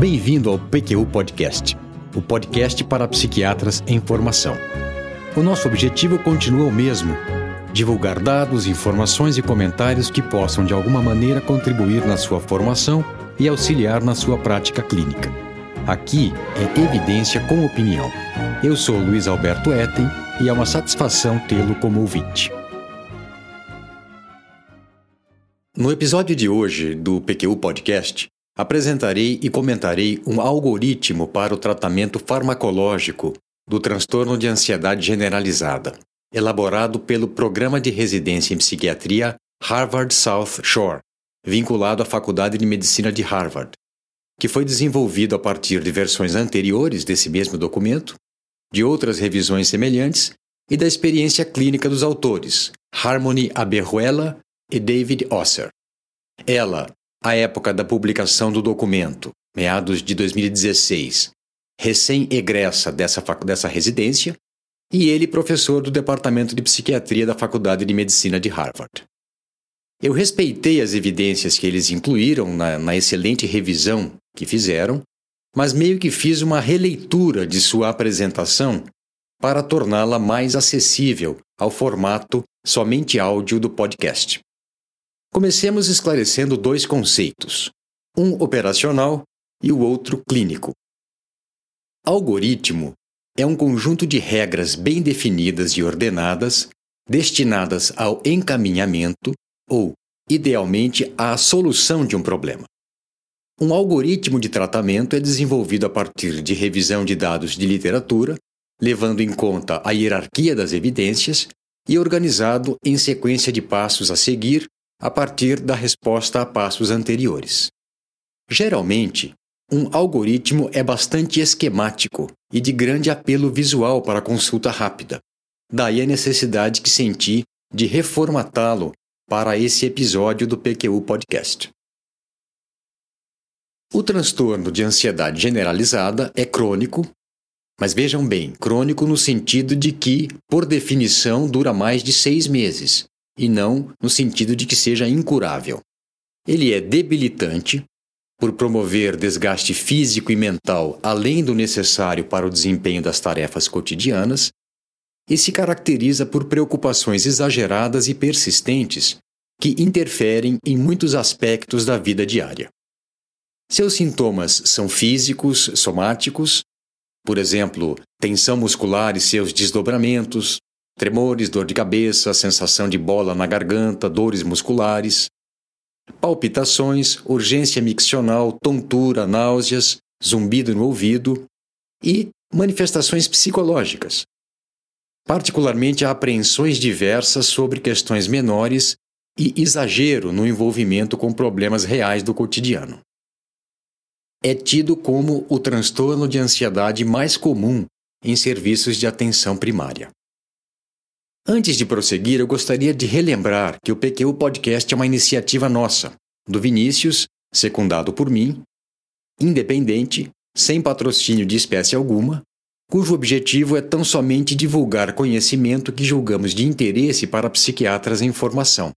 Bem-vindo ao PQU Podcast, o podcast para psiquiatras em formação. O nosso objetivo continua o mesmo: divulgar dados, informações e comentários que possam de alguma maneira contribuir na sua formação e auxiliar na sua prática clínica. Aqui é evidência com opinião. Eu sou Luiz Alberto Etten e é uma satisfação tê-lo como ouvinte. No episódio de hoje do PQU Podcast, apresentarei e comentarei um algoritmo para o tratamento farmacológico do transtorno de ansiedade generalizada, elaborado pelo Programa de Residência em Psiquiatria Harvard South Shore, vinculado à Faculdade de Medicina de Harvard, que foi desenvolvido a partir de versões anteriores desse mesmo documento, de outras revisões semelhantes e da experiência clínica dos autores, Harmony Aberruela e David Osser. Ela, à época da publicação do documento, meados de 2016, recém-egressa dessa, dessa residência, e ele professor do Departamento de Psiquiatria da Faculdade de Medicina de Harvard. Eu respeitei as evidências que eles incluíram na, na excelente revisão que fizeram, mas meio que fiz uma releitura de sua apresentação para torná-la mais acessível ao formato somente áudio do podcast. Comecemos esclarecendo dois conceitos, um operacional e o outro clínico. Algoritmo é um conjunto de regras bem definidas e ordenadas destinadas ao encaminhamento ou, idealmente, à solução de um problema. Um algoritmo de tratamento é desenvolvido a partir de revisão de dados de literatura, levando em conta a hierarquia das evidências e organizado em sequência de passos a seguir a partir da resposta a passos anteriores. Geralmente, um algoritmo é bastante esquemático e de grande apelo visual para consulta rápida. Daí a necessidade que senti de reformatá-lo para esse episódio do PQU Podcast. O transtorno de ansiedade generalizada é crônico, mas vejam bem, crônico no sentido de que, por definição, dura mais de seis meses, e não no sentido de que seja incurável. Ele é debilitante, por promover desgaste físico e mental além do necessário para o desempenho das tarefas cotidianas, e se caracteriza por preocupações exageradas e persistentes que interferem em muitos aspectos da vida diária. Seus sintomas são físicos, somáticos, por exemplo, tensão muscular e seus desdobramentos, tremores, dor de cabeça, sensação de bola na garganta, dores musculares, palpitações, urgência miccional, tontura, náuseas, zumbido no ouvido e manifestações psicológicas, particularmente apreensões diversas sobre questões menores e exagero no envolvimento com problemas reais do cotidiano. É tido como o transtorno de ansiedade mais comum em serviços de atenção primária. Antes de prosseguir, eu gostaria de relembrar que o PQ Podcast é uma iniciativa nossa, do Vinícius, secundado por mim, independente, sem patrocínio de espécie alguma, cujo objetivo é tão somente divulgar conhecimento que julgamos de interesse para psiquiatras em formação.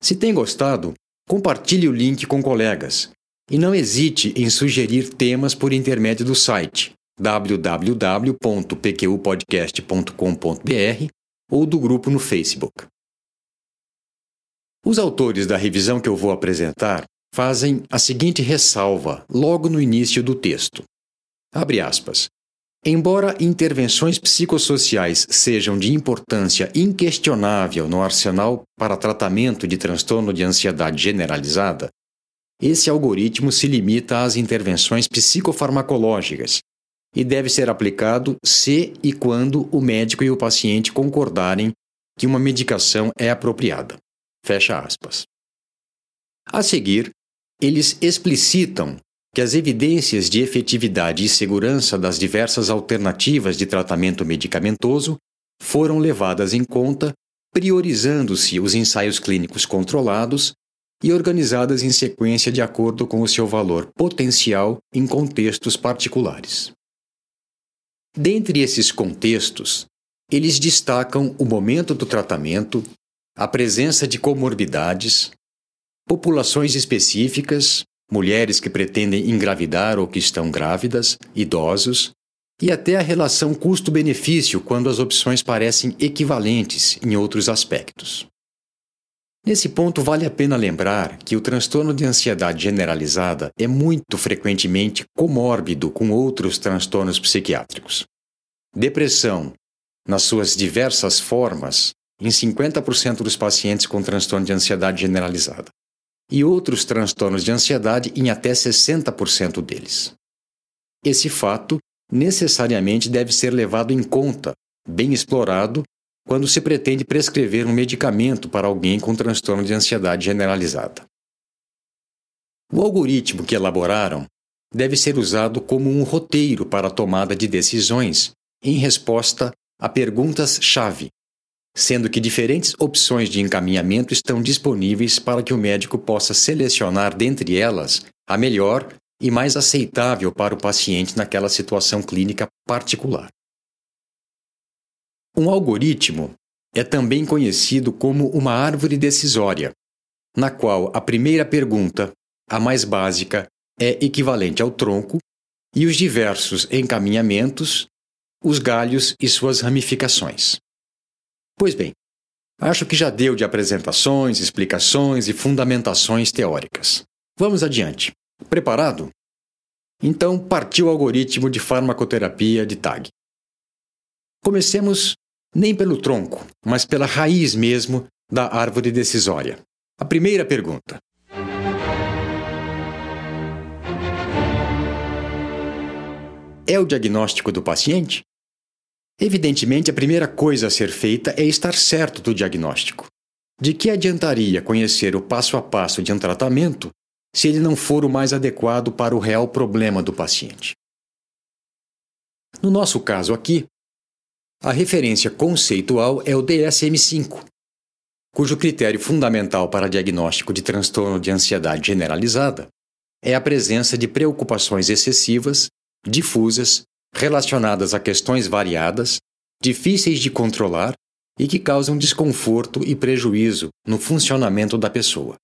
Se tem gostado, compartilhe o link com colegas e não hesite em sugerir temas por intermédio do site www.pqpodcast.com.br ou do grupo no Facebook. Os autores da revisão que eu vou apresentar fazem a seguinte ressalva logo no início do texto. Abre aspas. Embora intervenções psicossociais sejam de importância inquestionável no arsenal para tratamento de transtorno de ansiedade generalizada, esse algoritmo se limita às intervenções psicofarmacológicas, e deve ser aplicado se e quando o médico e o paciente concordarem que uma medicação é apropriada. Fecha aspas. A seguir, eles explicitam que as evidências de efetividade e segurança das diversas alternativas de tratamento medicamentoso foram levadas em conta, priorizando-se os ensaios clínicos controlados e organizadas em sequência de acordo com o seu valor potencial em contextos particulares. Dentre esses contextos, eles destacam o momento do tratamento, a presença de comorbidades, populações específicas, mulheres que pretendem engravidar ou que estão grávidas, idosos, e até a relação custo-benefício quando as opções parecem equivalentes em outros aspectos. Nesse ponto, vale a pena lembrar que o transtorno de ansiedade generalizada é muito frequentemente comórbido com outros transtornos psiquiátricos. Depressão, nas suas diversas formas, em 50% dos pacientes com transtorno de ansiedade generalizada, e outros transtornos de ansiedade em até 60% deles. Esse fato necessariamente deve ser levado em conta, bem explorado quando se pretende prescrever um medicamento para alguém com transtorno de ansiedade generalizada. O algoritmo que elaboraram deve ser usado como um roteiro para a tomada de decisões em resposta a perguntas-chave, sendo que diferentes opções de encaminhamento estão disponíveis para que o médico possa selecionar dentre elas a melhor e mais aceitável para o paciente naquela situação clínica particular. Um algoritmo é também conhecido como uma árvore decisória, na qual a primeira pergunta, a mais básica, é equivalente ao tronco e os diversos encaminhamentos, os galhos e suas ramificações. Pois bem, acho que já deu de apresentações, explicações e fundamentações teóricas. Vamos adiante. Preparado? Então partiu o algoritmo de farmacoterapia de TAG. Comecemos nem pelo tronco, mas pela raiz mesmo da árvore decisória. A primeira pergunta. É o diagnóstico do paciente? Evidentemente, a primeira coisa a ser feita é estar certo do diagnóstico. De que adiantaria conhecer o passo a passo de um tratamento se ele não for o mais adequado para o real problema do paciente? No nosso caso aqui, a referência conceitual é o DSM-5, cujo critério fundamental para diagnóstico de transtorno de ansiedade generalizada é a presença de preocupações excessivas, difusas, relacionadas a questões variadas, difíceis de controlar e que causam desconforto e prejuízo no funcionamento da pessoa.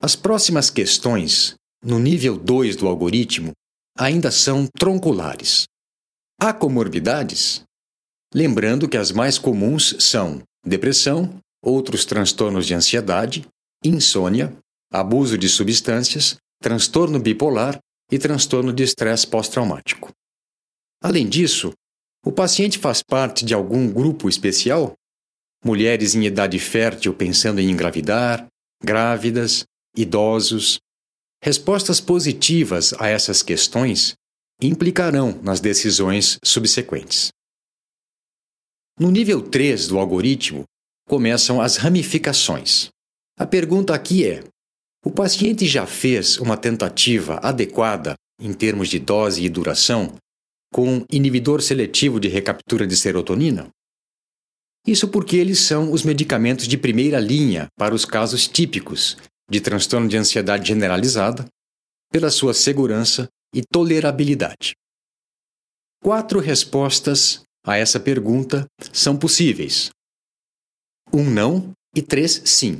As próximas questões, no nível 2 do algoritmo, ainda são tronculares. Há comorbidades? Lembrando que as mais comuns são depressão, outros transtornos de ansiedade, insônia, abuso de substâncias, transtorno bipolar e transtorno de estresse pós-traumático. Além disso, o paciente faz parte de algum grupo especial? Mulheres em idade fértil pensando em engravidar, grávidas, idosos. Respostas positivas a essas questões implicarão nas decisões subsequentes. No nível 3 do algoritmo, começam as ramificações. A pergunta aqui é: o paciente já fez uma tentativa adequada em termos de dose e duração com inibidor seletivo de recaptura de serotonina? Isso porque eles são os medicamentos de primeira linha para os casos típicos de transtorno de ansiedade generalizada, pela sua segurança e tolerabilidade. Quatro respostas a essa pergunta são possíveis: um não e três sim.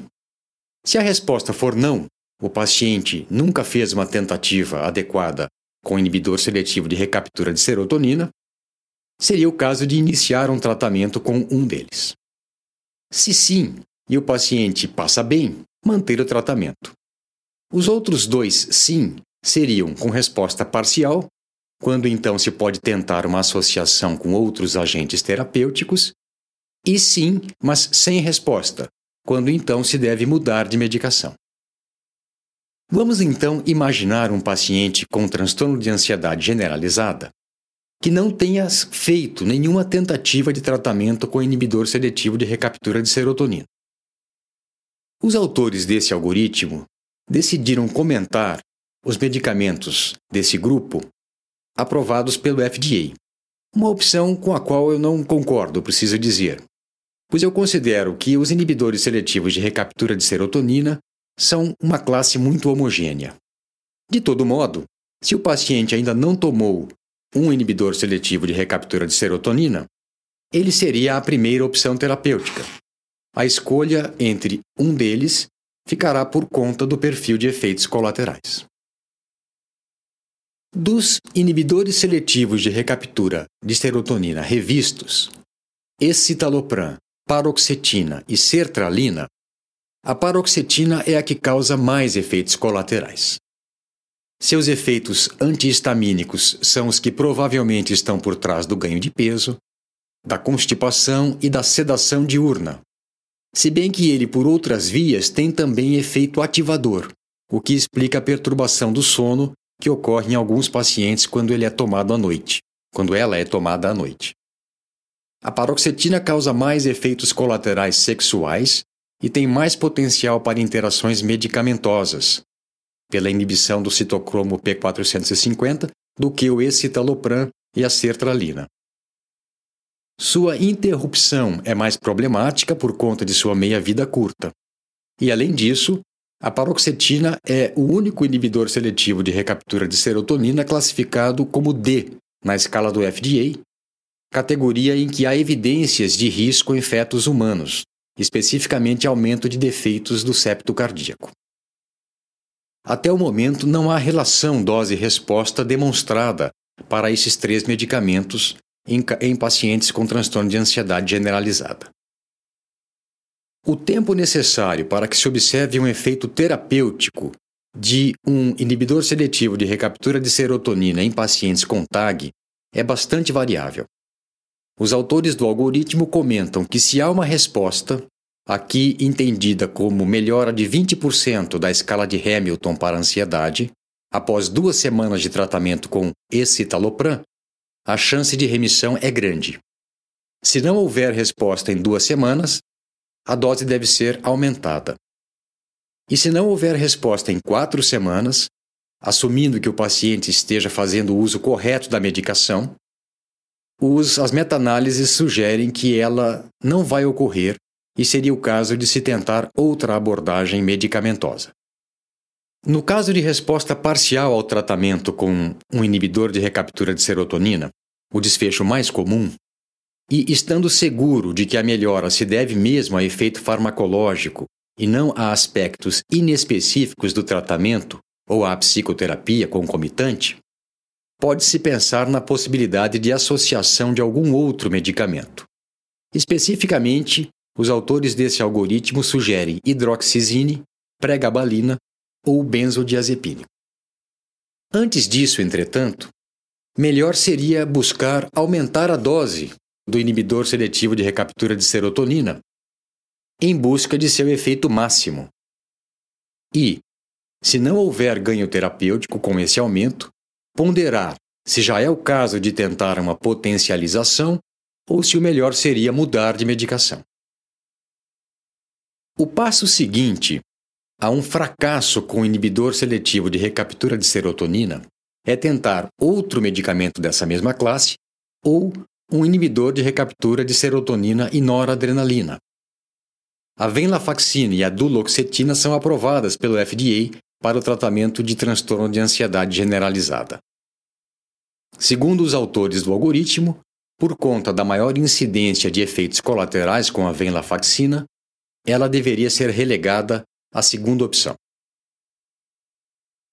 Se a resposta for não, o paciente nunca fez uma tentativa adequada com inibidor seletivo de recaptura de serotonina, seria o caso de iniciar um tratamento com um deles. Se sim, e o paciente passa bem, manter o tratamento. Os outros dois sim seriam com resposta parcial, quando então se pode tentar uma associação com outros agentes terapêuticos, e sim, mas sem resposta, quando então se deve mudar de medicação. Vamos então imaginar um paciente com transtorno de ansiedade generalizada que não tenha feito nenhuma tentativa de tratamento com inibidor seletivo de recaptura de serotonina. Os autores desse algoritmo decidiram comentar os medicamentos desse grupo aprovados pelo FDA. Uma opção com a qual eu não concordo, preciso dizer, pois eu considero que os inibidores seletivos de recaptura de serotonina são uma classe muito homogênea. De todo modo, se o paciente ainda não tomou um inibidor seletivo de recaptura de serotonina, ele seria a primeira opção terapêutica. A escolha entre um deles ficará por conta do perfil de efeitos colaterais. Dos inibidores seletivos de recaptura de serotonina revistos, escitalopram, paroxetina e sertralina, a paroxetina é a que causa mais efeitos colaterais. Seus efeitos antihistamínicos são os que provavelmente estão por trás do ganho de peso, da constipação e da sedação diurna. Se bem que ele, por outras vias, tem também efeito ativador, o que explica a perturbação do sono que ocorre em alguns pacientes quando ele é tomado à noite, quando ela é tomada à noite. A paroxetina causa mais efeitos colaterais sexuais e tem mais potencial para interações medicamentosas, pela inibição do citocromo P450, do que o escitalopram e a sertralina. Sua interrupção é mais problemática por conta de sua meia-vida curta. E, além disso, a paroxetina é o único inibidor seletivo de recaptura de serotonina classificado como D na escala do FDA, categoria em que há evidências de risco em fetos humanos, especificamente aumento de defeitos do septo cardíaco. Até o momento, não há relação dose-resposta demonstrada para esses três medicamentos em, pacientes com transtorno de ansiedade generalizada. O tempo necessário para que se observe um efeito terapêutico de um inibidor seletivo de recaptura de serotonina em pacientes com TAG é bastante variável. Os autores do algoritmo comentam que se há uma resposta, aqui entendida como melhora de 20% da escala de Hamilton para ansiedade, após duas semanas de tratamento com escitalopram, a chance de remissão é grande. Se não houver resposta em duas semanas, a dose deve ser aumentada. E se não houver resposta em quatro semanas, assumindo que o paciente esteja fazendo o uso correto da medicação, os, as meta-análises sugerem que ela não vai ocorrer e seria o caso de se tentar outra abordagem medicamentosa. No caso de resposta parcial ao tratamento com um inibidor de recaptura de serotonina, o desfecho mais comum, e estando seguro de que a melhora se deve mesmo a efeito farmacológico e não a aspectos inespecíficos do tratamento ou à psicoterapia concomitante, pode-se pensar na possibilidade de associação de algum outro medicamento. Especificamente, os autores desse algoritmo sugerem hidroxizine, pregabalina ou benzodiazepínico. Antes disso, entretanto, melhor seria buscar aumentar a dose do inibidor seletivo de recaptura de serotonina em busca de seu efeito máximo. E, se não houver ganho terapêutico com esse aumento, ponderar se já é o caso de tentar uma potencialização ou se o melhor seria mudar de medicação. O passo seguinte a um fracasso com o inibidor seletivo de recaptura de serotonina é tentar outro medicamento dessa mesma classe ou um inibidor de recaptura de serotonina e noradrenalina. A venlafaxina e a duloxetina são aprovadas pelo FDA para o tratamento de transtorno de ansiedade generalizada. Segundo os autores do algoritmo, por conta da maior incidência de efeitos colaterais com a venlafaxina, ela deveria ser relegada à segunda opção.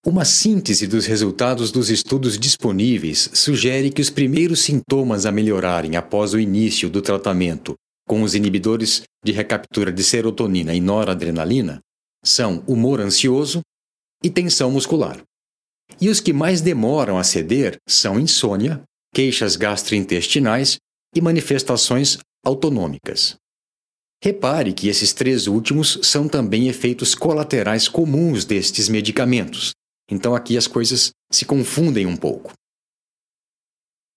Uma síntese dos resultados dos estudos disponíveis sugere que os primeiros sintomas a melhorarem após o início do tratamento com os inibidores de recaptura de serotonina e noradrenalina são humor ansioso e tensão muscular. E os que mais demoram a ceder são insônia, queixas gastrointestinais e manifestações autonômicas. Repare que esses três últimos são também efeitos colaterais comuns destes medicamentos, então aqui as coisas se confundem um pouco.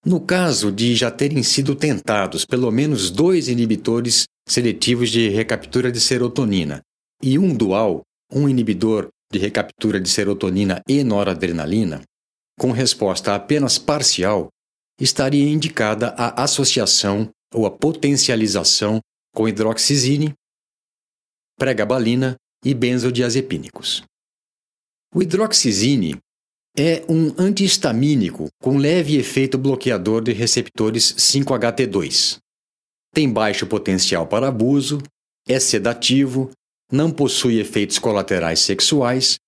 No caso de já terem sido tentados pelo menos dois inibidores seletivos de recaptura de serotonina e um dual, um inibidor de recaptura de serotonina e noradrenalina, com resposta apenas parcial, estaria indicada a associação ou a potencialização com hidroxizine, pregabalina e benzodiazepínicos. O hidroxizine é um antihistamínico com leve efeito bloqueador de receptores 5-HT2. Tem baixo potencial para abuso, é sedativo não possui efeitos colaterais sexuais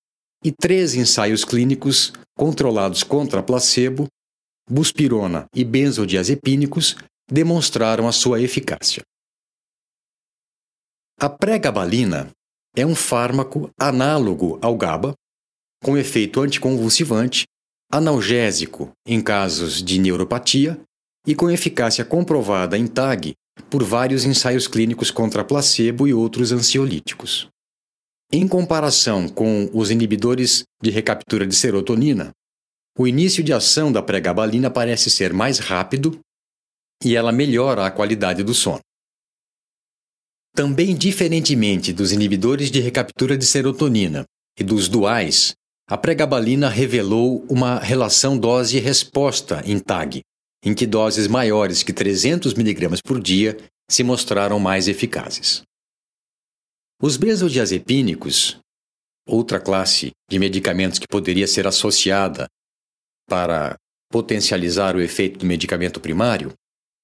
e três ensaios clínicos controlados contra placebo, buspirona e benzodiazepínicos demonstraram a sua eficácia. A pregabalina é um fármaco análogo ao GABA, com efeito anticonvulsivante, analgésico em casos de neuropatia e com eficácia comprovada em TAG por vários ensaios clínicos contra placebo e outros ansiolíticos. Em comparação com os inibidores de recaptura de serotonina, o início de ação da pregabalina parece ser mais rápido e ela melhora a qualidade do sono. Também diferentemente dos inibidores de recaptura de serotonina e dos duais, a pregabalina revelou uma relação dose-resposta em TAG, em que doses maiores que 300 mg por dia se mostraram mais eficazes. Os benzodiazepínicos, outra classe de medicamentos que poderia ser associada para potencializar o efeito do medicamento primário,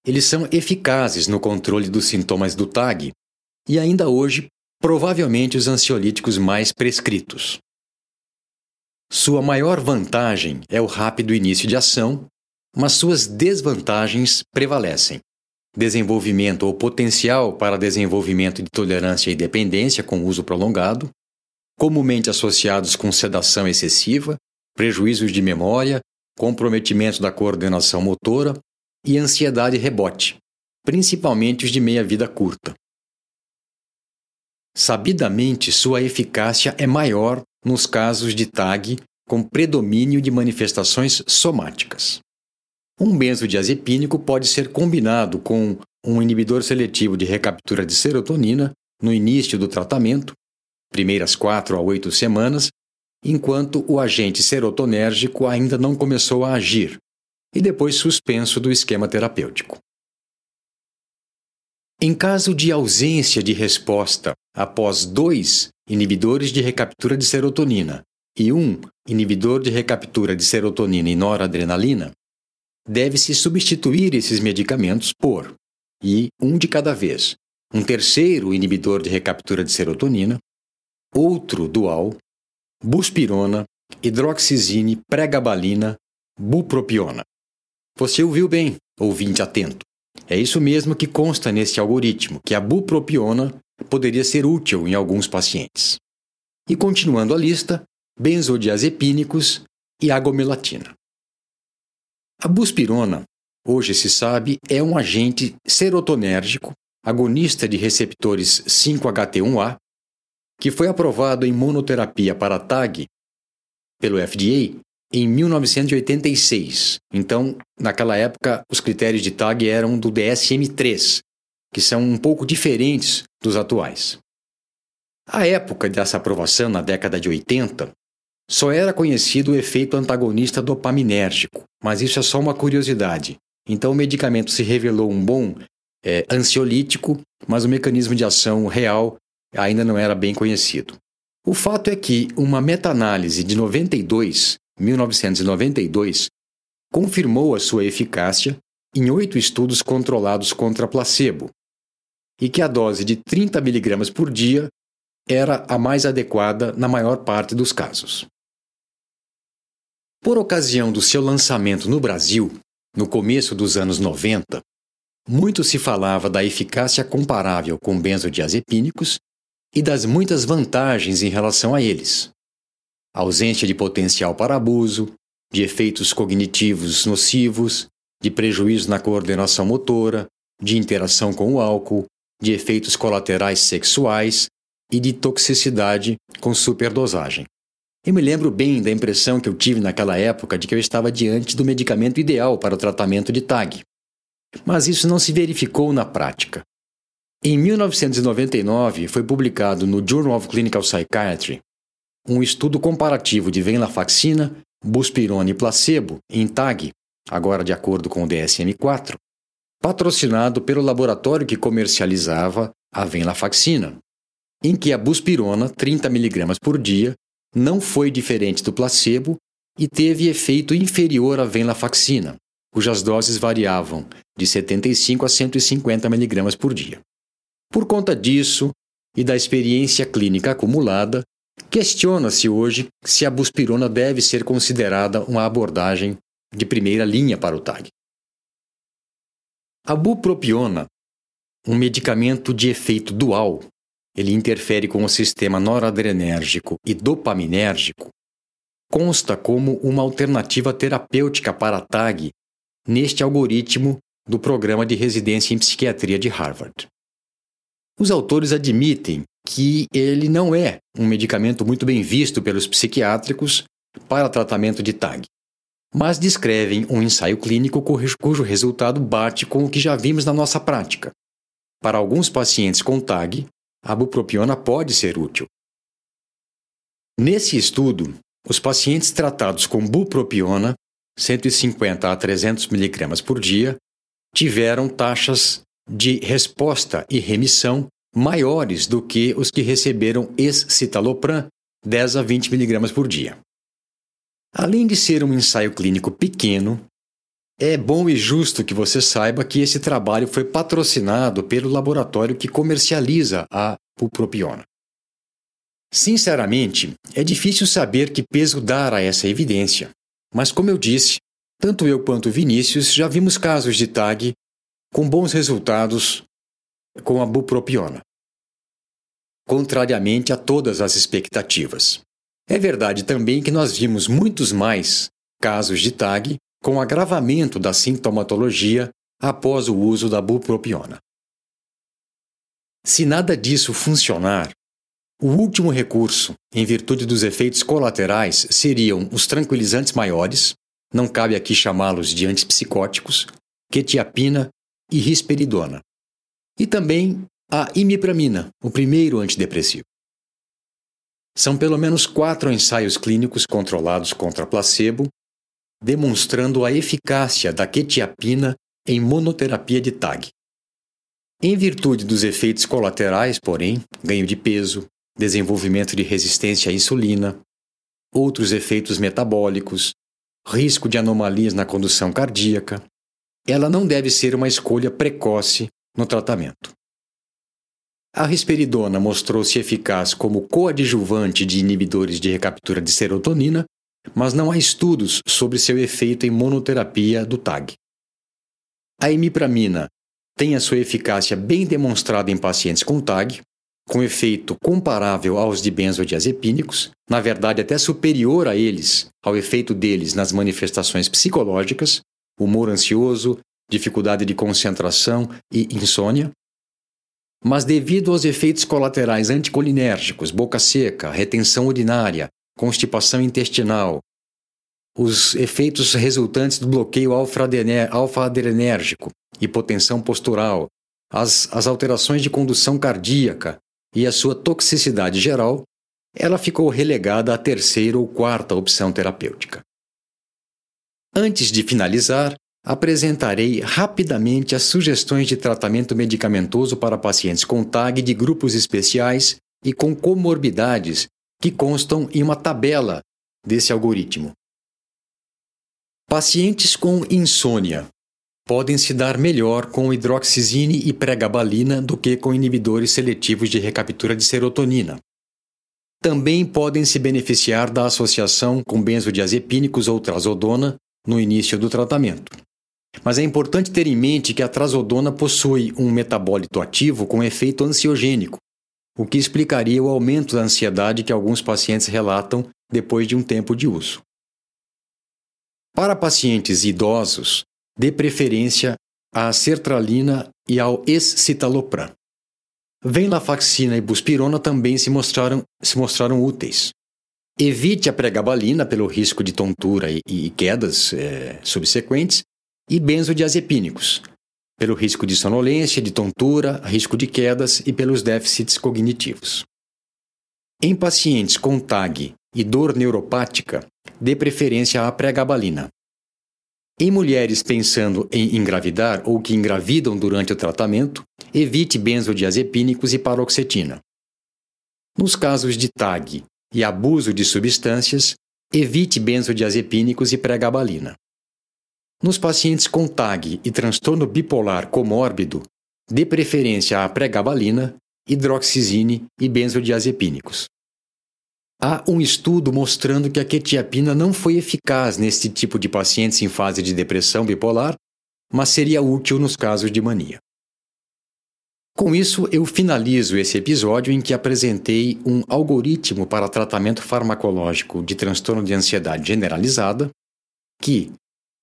eles são eficazes no controle dos sintomas do TAG e ainda hoje provavelmente os ansiolíticos mais prescritos. Sua maior vantagem é o rápido início de ação, mas suas desvantagens prevalecem. Desenvolvimento ou potencial para desenvolvimento de tolerância e dependência com uso prolongado, comumente associados com sedação excessiva, prejuízos de memória, comprometimento da coordenação motora e ansiedade rebote, principalmente os de meia-vida curta. Sabidamente, sua eficácia é maior nos casos de TAG com predomínio de manifestações somáticas. Um benzodiazepínico pode ser combinado com um inibidor seletivo de recaptura de serotonina no início do tratamento, primeiras 4 a 8 semanas, enquanto o agente serotonérgico ainda não começou a agir, e depois suspenso do esquema terapêutico. Em caso de ausência de resposta após dois inibidores de recaptura de serotonina e um inibidor de recaptura de serotonina e noradrenalina, deve-se substituir esses medicamentos por, e um de cada vez, um terceiro inibidor de recaptura de serotonina, outro dual, buspirona, hidroxizine, pregabalina, bupropiona. Você ouviu bem, ouvinte atento. É isso mesmo que consta nesse algoritmo, que a bupropiona poderia ser útil em alguns pacientes. E continuando a lista, benzodiazepínicos e agomelatina. A buspirona, hoje se sabe, é um agente serotonérgico, agonista de receptores 5-HT1A, que foi aprovado em monoterapia para TAG pelo FDA em 1986. Então, naquela época, os critérios de TAG eram do DSM-3, que são um pouco diferentes dos atuais. À época dessa aprovação, na década de 80, só era conhecido o efeito antagonista dopaminérgico, mas isso é só uma curiosidade. Então, o medicamento se revelou um bom é, ansiolítico, mas o mecanismo de ação real ainda não era bem conhecido. O fato é que uma meta-análise de 92 1992, confirmou a sua eficácia em oito estudos controlados contra placebo, e que a dose de 30 mg por dia era a mais adequada na maior parte dos casos. Por ocasião do seu lançamento no Brasil, no começo dos anos 90, muito se falava da eficácia comparável com benzodiazepínicos e das muitas vantagens em relação a eles, ausência de potencial para abuso, de efeitos cognitivos nocivos, de prejuízo na coordenação motora, de interação com o álcool, de efeitos colaterais sexuais e de toxicidade com superdosagem. Eu me lembro bem da impressão que eu tive naquela época de que eu estava diante do medicamento ideal para o tratamento de TAG. Mas isso não se verificou na prática. Em 1999, foi publicado no Journal of Clinical Psychiatry um estudo comparativo de venlafaxina, buspirona e placebo em TAG, agora de acordo com o DSM-4, patrocinado pelo laboratório que comercializava a venlafaxina, em que a buspirona, 30 mg por dia, não foi diferente do placebo e teve efeito inferior à venlafaxina, cujas doses variavam de 75 a 150 mg por dia. Por conta disso, e da experiência clínica acumulada, questiona-se hoje se a buspirona deve ser considerada uma abordagem de primeira linha para o TAG. A bupropiona, um medicamento de efeito dual, ele interfere com o sistema noradrenérgico e dopaminérgico, consta como uma alternativa terapêutica para a TAG neste algoritmo do programa de residência em psiquiatria de Harvard. Os autores admitem que ele não é um medicamento muito bem visto pelos psiquiátricos para tratamento de TAG, mas descrevem um ensaio clínico cujo resultado bate com o que já vimos na nossa prática. Para alguns pacientes com TAG, a bupropiona pode ser útil. Nesse estudo, os pacientes tratados com bupropiona, 150 a 300 mg por dia, tiveram taxas de resposta e remissão maiores do que os que receberam escitalopram, 10 a 20 mg por dia. Além de ser um ensaio clínico pequeno, é bom e justo que você saiba que esse trabalho foi patrocinado pelo laboratório que comercializa a bupropiona. Sinceramente, é difícil saber que peso dar a essa evidência, mas como eu disse, tanto eu quanto Vinícius já vimos casos de TAG com bons resultados com a bupropiona, contrariamente a todas as expectativas. É verdade também que nós vimos muitos mais casos de TAG com agravamento da sintomatologia após o uso da bupropiona. Se nada disso funcionar, o último recurso, em virtude dos efeitos colaterais, seriam os tranquilizantes maiores, não cabe aqui chamá-los de antipsicóticos, quetiapina e risperidona. E também a imipramina, o primeiro antidepressivo. São pelo menos quatro ensaios clínicos controlados contra placebo, demonstrando a eficácia da quetiapina em monoterapia de TAG. Em virtude dos efeitos colaterais, porém, ganho de peso, desenvolvimento de resistência à insulina, outros efeitos metabólicos, risco de anomalias na condução cardíaca, ela não deve ser uma escolha precoce no tratamento. A risperidona mostrou-se eficaz como coadjuvante de inibidores de recaptura de serotonina, mas não há estudos sobre seu efeito em monoterapia do TAG. A imipramina tem a sua eficácia bem demonstrada em pacientes com TAG, com efeito comparável aos de benzodiazepínicos, na verdade até superior a eles, ao efeito deles nas manifestações psicológicas, humor ansioso, dificuldade de concentração e insônia. Mas devido aos efeitos colaterais anticolinérgicos, boca seca, retenção urinária, constipação intestinal, os efeitos resultantes do bloqueio alfa-adrenérgico, hipotensão postural, as, as alterações de condução cardíaca e a sua toxicidade geral, ela ficou relegada à terceira ou quarta opção terapêutica. Antes de finalizar, apresentarei rapidamente as sugestões de tratamento medicamentoso para pacientes com TAG de grupos especiais e com comorbidades que constam em uma tabela desse algoritmo. Pacientes com insônia podem se dar melhor com hidroxizine e pregabalina do que com inibidores seletivos de recaptura de serotonina. Também podem se beneficiar da associação com benzodiazepínicos ou trazodona no início do tratamento. Mas é importante ter em mente que a trazodona possui um metabólito ativo com efeito ansiogênico, o que explicaria o aumento da ansiedade que alguns pacientes relatam depois de um tempo de uso. Para pacientes idosos, dê preferência à sertralina e ao escitalopram. Venlafaxina e buspirona também se mostraram, se mostraram úteis. Evite a pregabalina pelo risco de tontura e, e quedas é, subsequentes e benzodiazepínicos, pelo risco de sonolência, de tontura, risco de quedas e pelos déficits cognitivos. Em pacientes com TAG e dor neuropática, dê preferência à pregabalina. Em mulheres pensando em engravidar ou que engravidam durante o tratamento, evite benzodiazepínicos e paroxetina. Nos casos de TAG e abuso de substâncias, evite benzodiazepínicos e pregabalina. Nos pacientes com TAG e transtorno bipolar comórbido, dê preferência à pregabalina hidroxizine e benzodiazepínicos. Há um estudo mostrando que a quetiapina não foi eficaz neste tipo de pacientes em fase de depressão bipolar, mas seria útil nos casos de mania. Com isso, eu finalizo esse episódio em que apresentei um algoritmo para tratamento farmacológico de transtorno de ansiedade generalizada, que,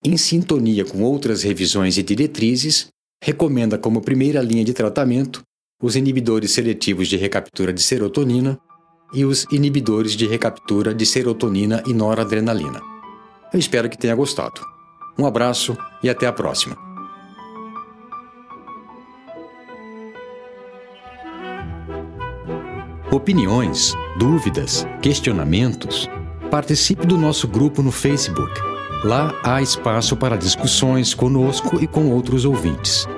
em sintonia com outras revisões e diretrizes, recomenda como primeira linha de tratamento os inibidores seletivos de recaptura de serotonina e os inibidores de recaptura de serotonina e noradrenalina. Eu espero que tenha gostado. Um abraço e até a próxima. opiniões, dúvidas, questionamentos, participe do nosso grupo no Facebook. Lá há espaço para discussões conosco e com outros ouvintes.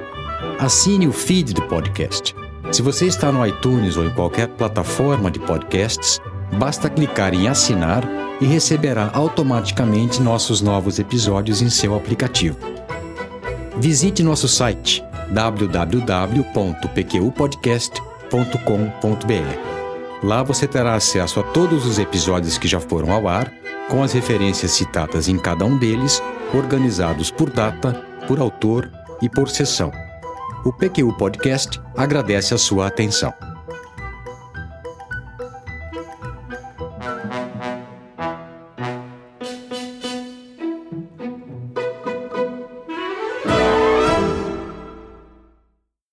Assine o feed do podcast. Se você está no iTunes ou em qualquer plataforma de podcasts, basta clicar em assinar e receberá automaticamente nossos novos episódios em seu aplicativo. Visite nosso site www.pqpodcast.com.br. Lá você terá acesso a todos os episódios que já foram ao ar, com as referências citadas em cada um deles, organizados por data, por autor e por sessão. O PQU Podcast agradece a sua atenção.